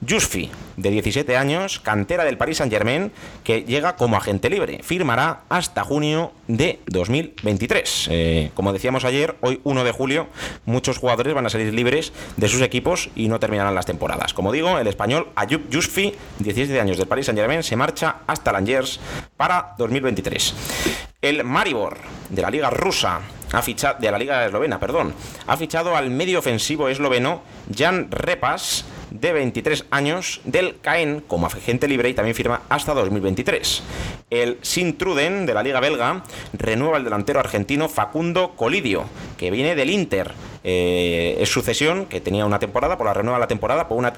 Yusfi, de 17 años, cantera del Paris Saint-Germain, que llega como agente libre. Firmará hasta junio de 2023. Eh, como decíamos ayer, hoy 1 de julio, muchos jugadores van a salir libres de sus equipos y no terminarán las temporadas. Como digo, el español Ayub Yusfi, 17 años del Paris Saint-Germain, se marcha hasta el Angers para 2023. El Maribor, de la Liga Rusa, ha fichado, de la Liga Eslovena, perdón, ha fichado al medio ofensivo esloveno Jan Repas, de 23 años, del Caen como agente libre y también firma hasta 2023. El Sintruden, de la Liga Belga, renueva el delantero argentino Facundo Colidio, que viene del Inter. Eh, es sucesión que tenía una temporada, por la renueva la temporada, por una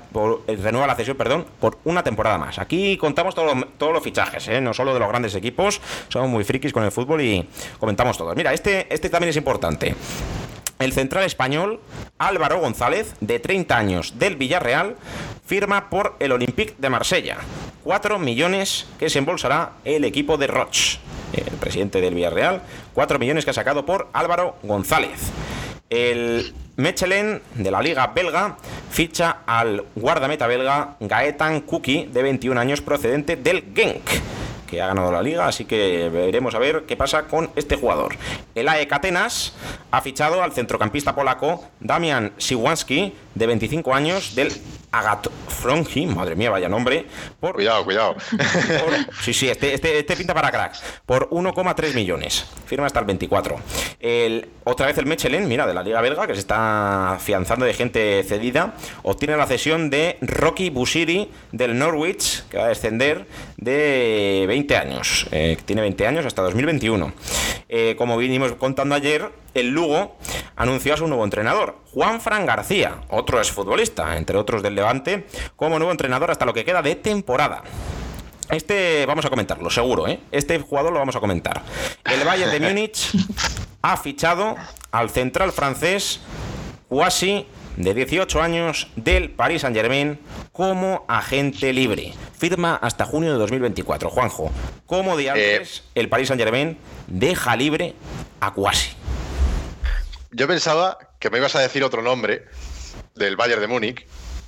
eh, renueva la cesión, perdón, por una temporada más. Aquí contamos todos los fichajes, ¿eh? no solo de los grandes equipos, somos muy frikis con el fútbol y comentamos todos. Mira, este, este también es importante. El central español Álvaro González, de 30 años, del Villarreal, firma por el Olympique de Marsella. 4 millones que se embolsará el equipo de Roch, el presidente del Villarreal. 4 millones que ha sacado por Álvaro González. El Mechelen de la Liga Belga ficha al guardameta belga Gaetan Kuki, de 21 años, procedente del Genk que ha ganado la liga, así que veremos a ver qué pasa con este jugador. El AEK Atenas ha fichado al centrocampista polaco Damian Siwanski, de 25 años, del Agat Frongi, madre mía, vaya nombre, por Cuidado, cuidado. por- sí, sí, este, este, este pinta para crack. Por 1,3 millones. Firma hasta el 24. El, otra vez el Mechelen, mira, de la Liga Belga, que se está afianzando de gente cedida, obtiene la cesión de Rocky Busiri del Norwich, que va a descender de 20 años. Eh, tiene 20 años hasta 2021. Eh, como vinimos contando ayer, el Lugo anunció a su nuevo entrenador, Juan Fran García, otro exfutbolista, entre otros del Levante, como nuevo entrenador hasta lo que queda de temporada. Este vamos a comentarlo, seguro, ¿eh? Este jugador lo vamos a comentar. El Bayern de Múnich ha fichado al central francés Kouassi, de 18 años, del Paris Saint-Germain, como agente libre. Firma hasta junio de 2024. Juanjo, ¿cómo de antes el Paris Saint-Germain deja libre a Kouassi? Yo pensaba que me ibas a decir otro nombre del Bayern de Múnich.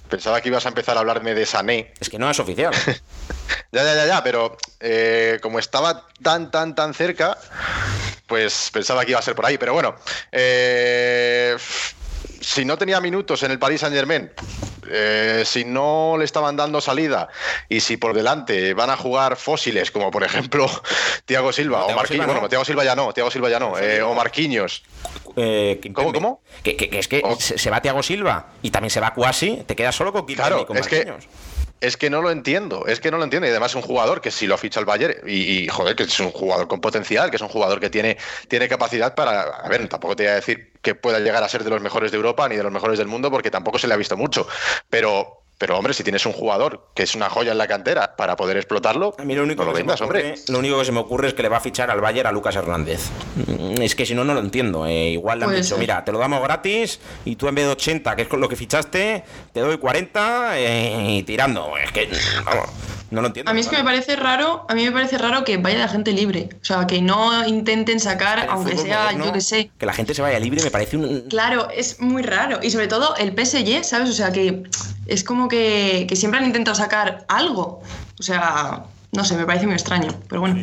Pensaba que ibas a empezar a hablarme de Sané. Es que no es oficial. ya, ya, ya, ya, pero eh, como estaba tan, tan, tan cerca, pues pensaba que iba a ser por ahí. Pero bueno, eh, si no tenía minutos en el Paris Saint Germain, eh, si no le estaban dando salida y si por delante van a jugar fósiles, como por ejemplo Tiago Silva o Thiago Marquinhos, Silva no. bueno, Tiago Silva ya no, Tiago Silva ya no, eh, o Marquinhos. Eh, ¿Cómo, cómo? Que, que- que es que Oh. se, se va Tiago Silva y también se va Cuasi, te quedas solo con Claro, y con es que-. Es que no lo entiendo, es que no lo entiendo. Y además es un jugador que si lo ficha el Bayern, y, y, joder, que es un jugador con potencial, que es un jugador que tiene, tiene capacidad para. A ver, tampoco te voy a decir que pueda llegar a ser de los mejores de Europa ni de los mejores del mundo, porque tampoco se le ha visto mucho. Pero. Pero hombre, si tienes un jugador que es una joya en la cantera para poder explotarlo, A mí lo único, no lo que se me vendas, ocurre, hombre. lo único que se me ocurre es que le va a fichar al Bayern a Lucas Hernández. Mm, Es que si no, no lo entiendo. eh. igual le han dicho, mira, te lo damos gratis y tú en vez de 80, que es con lo que fichaste, te doy 40 eh, y tirando. Es que, vamos, no lo entiendo. A mí es que me parece raro, a mí me parece raro que vaya la gente libre. O sea, que no intenten sacar, el aunque sea, moderno, yo que sé. Que la gente se vaya libre me parece un... Claro, es muy raro. Y sobre todo el PSG, ¿sabes? O sea, que es como que, que siempre han intentado sacar algo. O sea, no sé, me parece muy extraño. Pero bueno.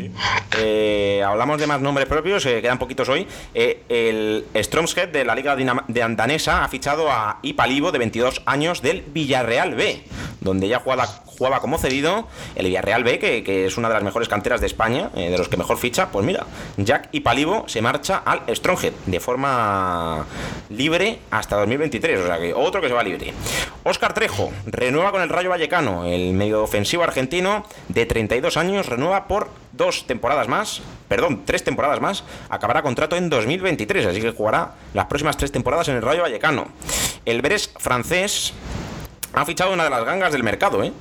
Eh, hablamos de más nombres propios, eh, quedan poquitos hoy. Eh, el Stromshead de la Liga de Danesa ha fichado a Ipalivo, de 22 años, del Villarreal B, donde ya jugaba, jugaba como cedido. El Villarreal B, que, que es una de las mejores canteras de España, eh, de los que mejor ficha. Pues mira, Jack Ipalivo se marcha al Stromshead de forma libre hasta 2023, o sea que otro que se va libre. Óscar Trejo renueva con el Rayo Vallecano, el medio ofensivo argentino de 32 años, renueva por dos temporadas más, perdón, tres temporadas más, acabará contrato en 2023, así que jugará las próximas tres temporadas en el Rayo Vallecano. El Brest francés ha fichado una de las gangas del mercado, ¿eh?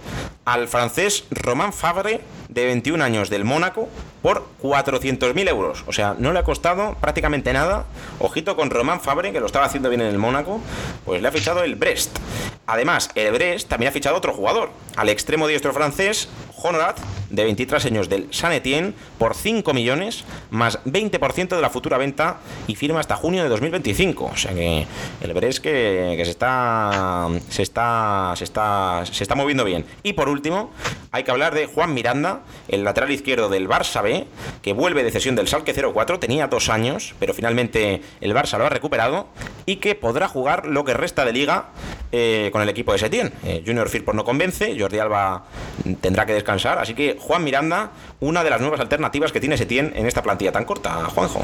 Al francés Romain Fabre, de 21 años, del Mónaco, por 400.000 euros. O sea, no le ha costado prácticamente nada. Ojito con Romain Fabre, que lo estaba haciendo bien en el Mónaco, pues le ha fichado el Brest. Además, el Brest también ha fichado otro jugador, al extremo diestro francés, Honorat, de 23 años del San Etienne, por 5 millones, más 20% de la futura venta y firma hasta junio de 2025. O sea que el que, que se está se está se está se está moviendo bien. Y por último, hay que hablar de Juan Miranda, el lateral izquierdo del Barça B, que vuelve de cesión del Salque 04, tenía dos años, pero finalmente el Barça lo ha recuperado y que podrá jugar lo que resta de liga eh, con el equipo de Setién. Eh, Junior Firpo no convence, Jordi Alba tendrá que descansar, así que Juan Miranda, una de las nuevas alternativas que tiene Setién en esta plantilla tan corta, Juanjo.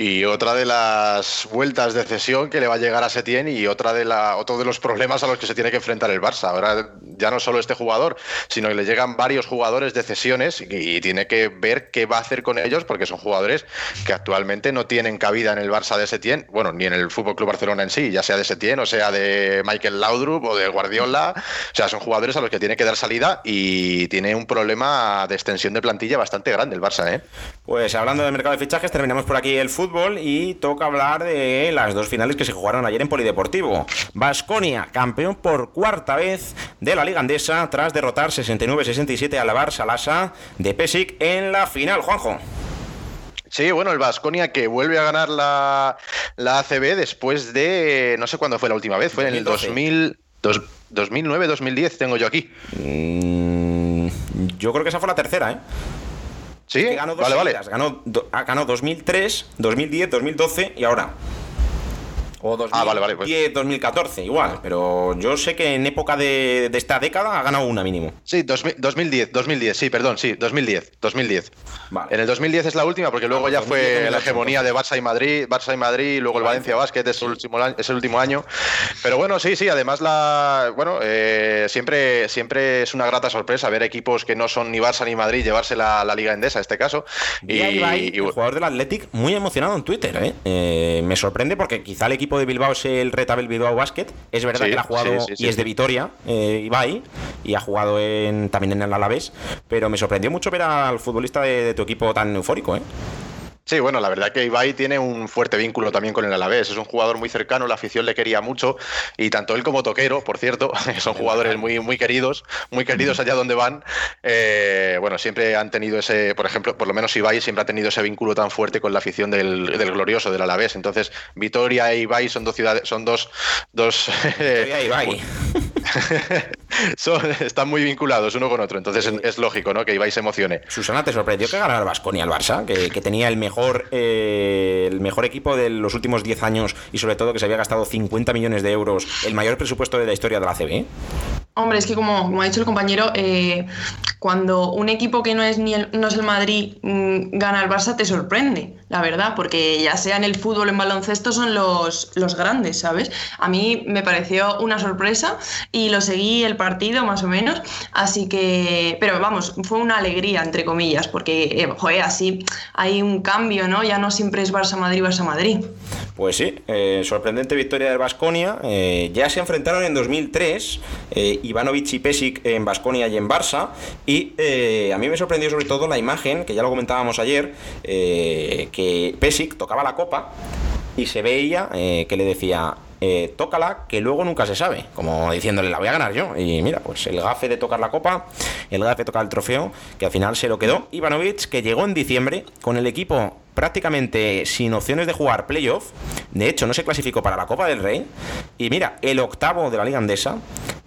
Y otra de las vueltas de cesión que le va a llegar a Setién y otra de la, otro de los problemas a los que se tiene que enfrentar el Barça. Ahora ya no solo este jugador, sino que le llegan varios jugadores de cesiones y, y tiene que ver qué va a hacer con ellos porque son jugadores que actualmente no tienen cabida en el Barça de Setién, bueno, ni en el Fútbol Club Barcelona en sí, ya sea de Setién o sea de Michael Laudrup o de Guardiola. O sea, son jugadores a los que tiene que dar salida y tiene un problema de extensión de plantilla bastante grande el Barça, ¿eh? Pues hablando del mercado de fichajes, terminamos por aquí el fútbol y toca hablar de las dos finales que se jugaron ayer en Polideportivo. Basconia, campeón por cuarta vez de la Liga Andesa, tras derrotar 69-67 a la Barça Lasa de Pesic en la final. Juanjo. Sí, bueno, el Vasconia que vuelve a ganar la, la ACB después de. No sé cuándo fue la última vez, fue en el 2012. 2000, 2009-2010, tengo yo aquí. Mm, yo creo que esa fue la tercera, ¿eh? Sí, Que ganó dos vale, vale. Ganó, ah, ganó 2003, 2010, 2012 y ahora. O 2010, Ah, vale, vale, pues. 2014, igual. Pero yo sé que en época de, de esta década ha ganado una mínimo. Sí, 2000 2010, 2010, sí, perdón, sí, 2010, 2010. Vale. En el 2010 es la última porque luego ya 2010, fue 2008, la hegemonía de Barça y Madrid, Barça y Madrid, y luego el Valencia Basket es el último año, es el último año. Pero bueno, sí, sí, además la bueno, eh, siempre siempre es una grata sorpresa ver equipos que no son ni Barça ni Madrid llevarse la, la Liga Endesa en este caso. Y, ahí, y- el jugador del Athletic muy emocionado en Twitter. ¿eh? Eh, me sorprende porque quizá el equipo de Bilbao es el Retabel Bilbao Basket. Es verdad Sí, que él ha jugado sí, sí, sí. y es de Vitoria, eh, Ibai, y ha jugado en, también en el Alavés. Pero me sorprendió mucho ver al futbolista de, de tu equipo tan eufórico. ¿eh? Sí, bueno, la verdad que Ibai tiene un fuerte vínculo también con el Alavés. Es un jugador muy cercano, la afición le quería mucho y tanto él como Toquero, por cierto, son jugadores muy, muy queridos, muy queridos allá donde van. Eh, bueno, siempre han tenido ese, por ejemplo, por lo menos Ibai siempre ha tenido ese vínculo tan fuerte con la afición del, del glorioso del Alavés. Entonces, Vitoria e Ibai son dos ciudades, son dos, dos Vitoria e Ibai. son, están muy vinculados uno con otro. Entonces es, lógico, ¿no? Que Ibai se emocione. Susana, ¿te sorprendió que ganara el Vasconia al Barça? Que, que tenía el mejor eh, el mejor equipo de los últimos 10 años y sobre todo que se había gastado 50 millones de euros, el mayor presupuesto de la historia de la CB. Hombre, es que como, ha dicho el compañero, eh, cuando un equipo que no es ni el, no es el Madrid mmm, gana el Barça te sorprende, la verdad, porque ya sea en el fútbol o en baloncesto son los, los grandes, ¿sabes? A mí me pareció una sorpresa y lo seguí el partido más o menos, así que, pero vamos, fue una alegría, entre comillas, porque, eh, así hay un cambio, ¿no? Ya no siempre es Barça-Madrid, Barça-Madrid. Pues sí, eh, sorprendente victoria del Vasconia. Eh, ya se enfrentaron en 2003 eh, Ivanovic y Pesic en Vasconia y en Barça. Y eh, a mí me sorprendió sobre todo la imagen, que ya lo comentábamos ayer, eh, que Pesic tocaba la copa y se veía que le decía. eh, tócala, que luego nunca se sabe, como diciéndole la voy a ganar yo. Y mira, pues el gafe de tocar la copa, el gafe de tocar el trofeo, que al final se lo quedó. Ivanovic, que llegó en diciembre con el equipo prácticamente sin opciones de jugar playoff. De hecho, no se clasificó para la Copa del Rey. Y mira, el octavo de la Liga Andesa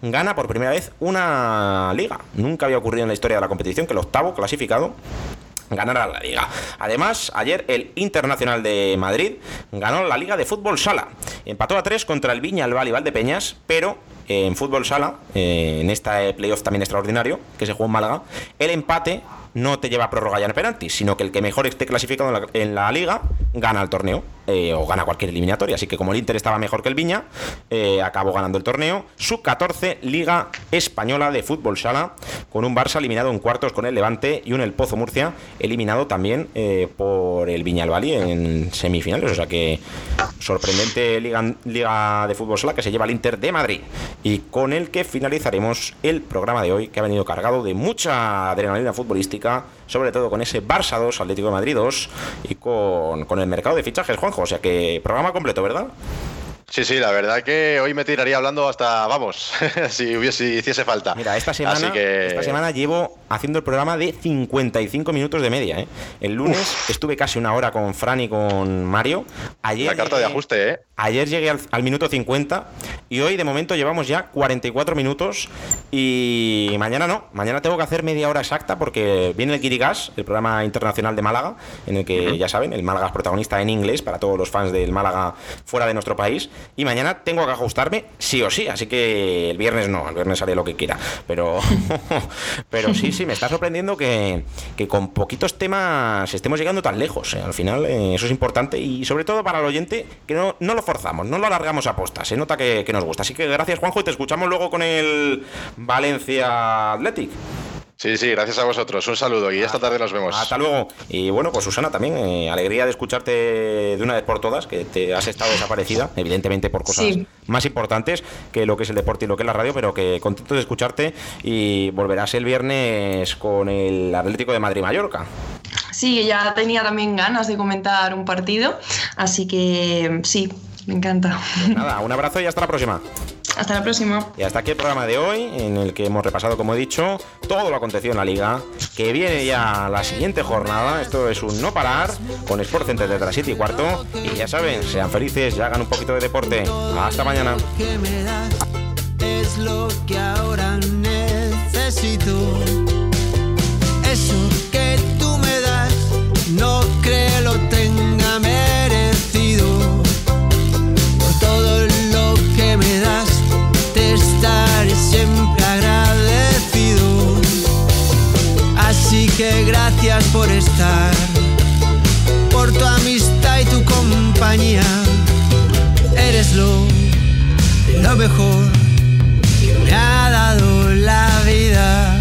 gana por primera vez una liga. Nunca había ocurrido en la historia de la competición que el octavo clasificado ganará la liga. Además, ayer el Internacional de Madrid ganó la Liga de Fútbol Sala. Empató a 3 contra el Viña, el Val y Valdepeñas, pero eh, en Fútbol Sala, eh, en este playoff también extraordinario, que se jugó en Málaga, el empate no te lleva a prórroga ya en penaltis, sino que el que mejor esté clasificado en la, en la liga gana el torneo eh, o gana cualquier eliminatoria. Así que como el Inter estaba mejor que el Viña, eh, acabó ganando el torneo. Sub 14 Liga Española de Fútbol Sala, con un Barça eliminado en cuartos con el Levante y un El Pozo Murcia eliminado también eh, por el Viñalbali en semifinales. O sea que sorprendente Liga, Liga de Fútbol Sala que se lleva el Inter de Madrid y con el que finalizaremos el programa de hoy que ha venido cargado de mucha adrenalina futbolística, sobre todo con ese Barça 2, Atlético de Madrid 2 y con, con el mercado de fichajes, Juanjo. O sea que programa completo, ¿verdad? Sí, sí, la verdad que hoy me tiraría hablando hasta, vamos, si hubiese si hiciese falta. Mira, esta semana, que... esta semana llevo haciendo el programa de 55 minutos de media. ¿eh? El lunes Uf. estuve casi una hora con Fran y con Mario. Ayer La carta de ajuste, ¿eh? Ayer llegué al, al, minuto 50 y hoy de momento llevamos ya 44 minutos y mañana no, mañana tengo que hacer media hora exacta porque viene el Kirigas, el programa internacional de Málaga, en el que uh -huh. ya saben, el Málaga es protagonista en inglés para todos los fans del Málaga fuera de nuestro país y mañana tengo que ajustarme sí o sí, así que el viernes no, el viernes haré lo que quiera, pero pero sí, sí, me está sorprendiendo que, que con poquitos temas estemos llegando tan lejos, ¿eh? al final eh, eso es importante y sobre todo para el oyente que no, no lo forzamos, no lo alargamos a posta, se nota que, que nos gusta, así que gracias Juanjo y te escuchamos luego con el Valencia Athletic. Sí, sí, gracias a vosotros. Un saludo y esta tarde nos vemos. Hasta luego. Y bueno, pues Susana también, eh, alegría de escucharte de una vez por todas, que te has estado desaparecida, evidentemente por cosas sí. más importantes que lo que es el deporte y lo que es la radio, pero que contento de escucharte y volverás el viernes con el Atlético de Madrid-Mallorca. Sí, ya tenía también ganas de comentar un partido, así que sí, me encanta. Pues nada, un abrazo y hasta la próxima. Hasta la próxima. Y hasta aquí el programa de hoy, en el que hemos repasado, como he dicho, todo lo acontecido en la liga. Que viene ya la siguiente jornada. Esto es un no parar con Sport Center desde las 7 y cuarto. Y ya saben, sean felices y hagan un poquito de deporte. Hasta mañana. Es lo que ahora necesito. Eso que tú me das, no creo lo tenga merecido. Por todo lo que me das estaré siempre agradecido. Así que gracias por estar, por tu amistad y tu compañía. Eres lo, lo mejor que me ha dado la vida.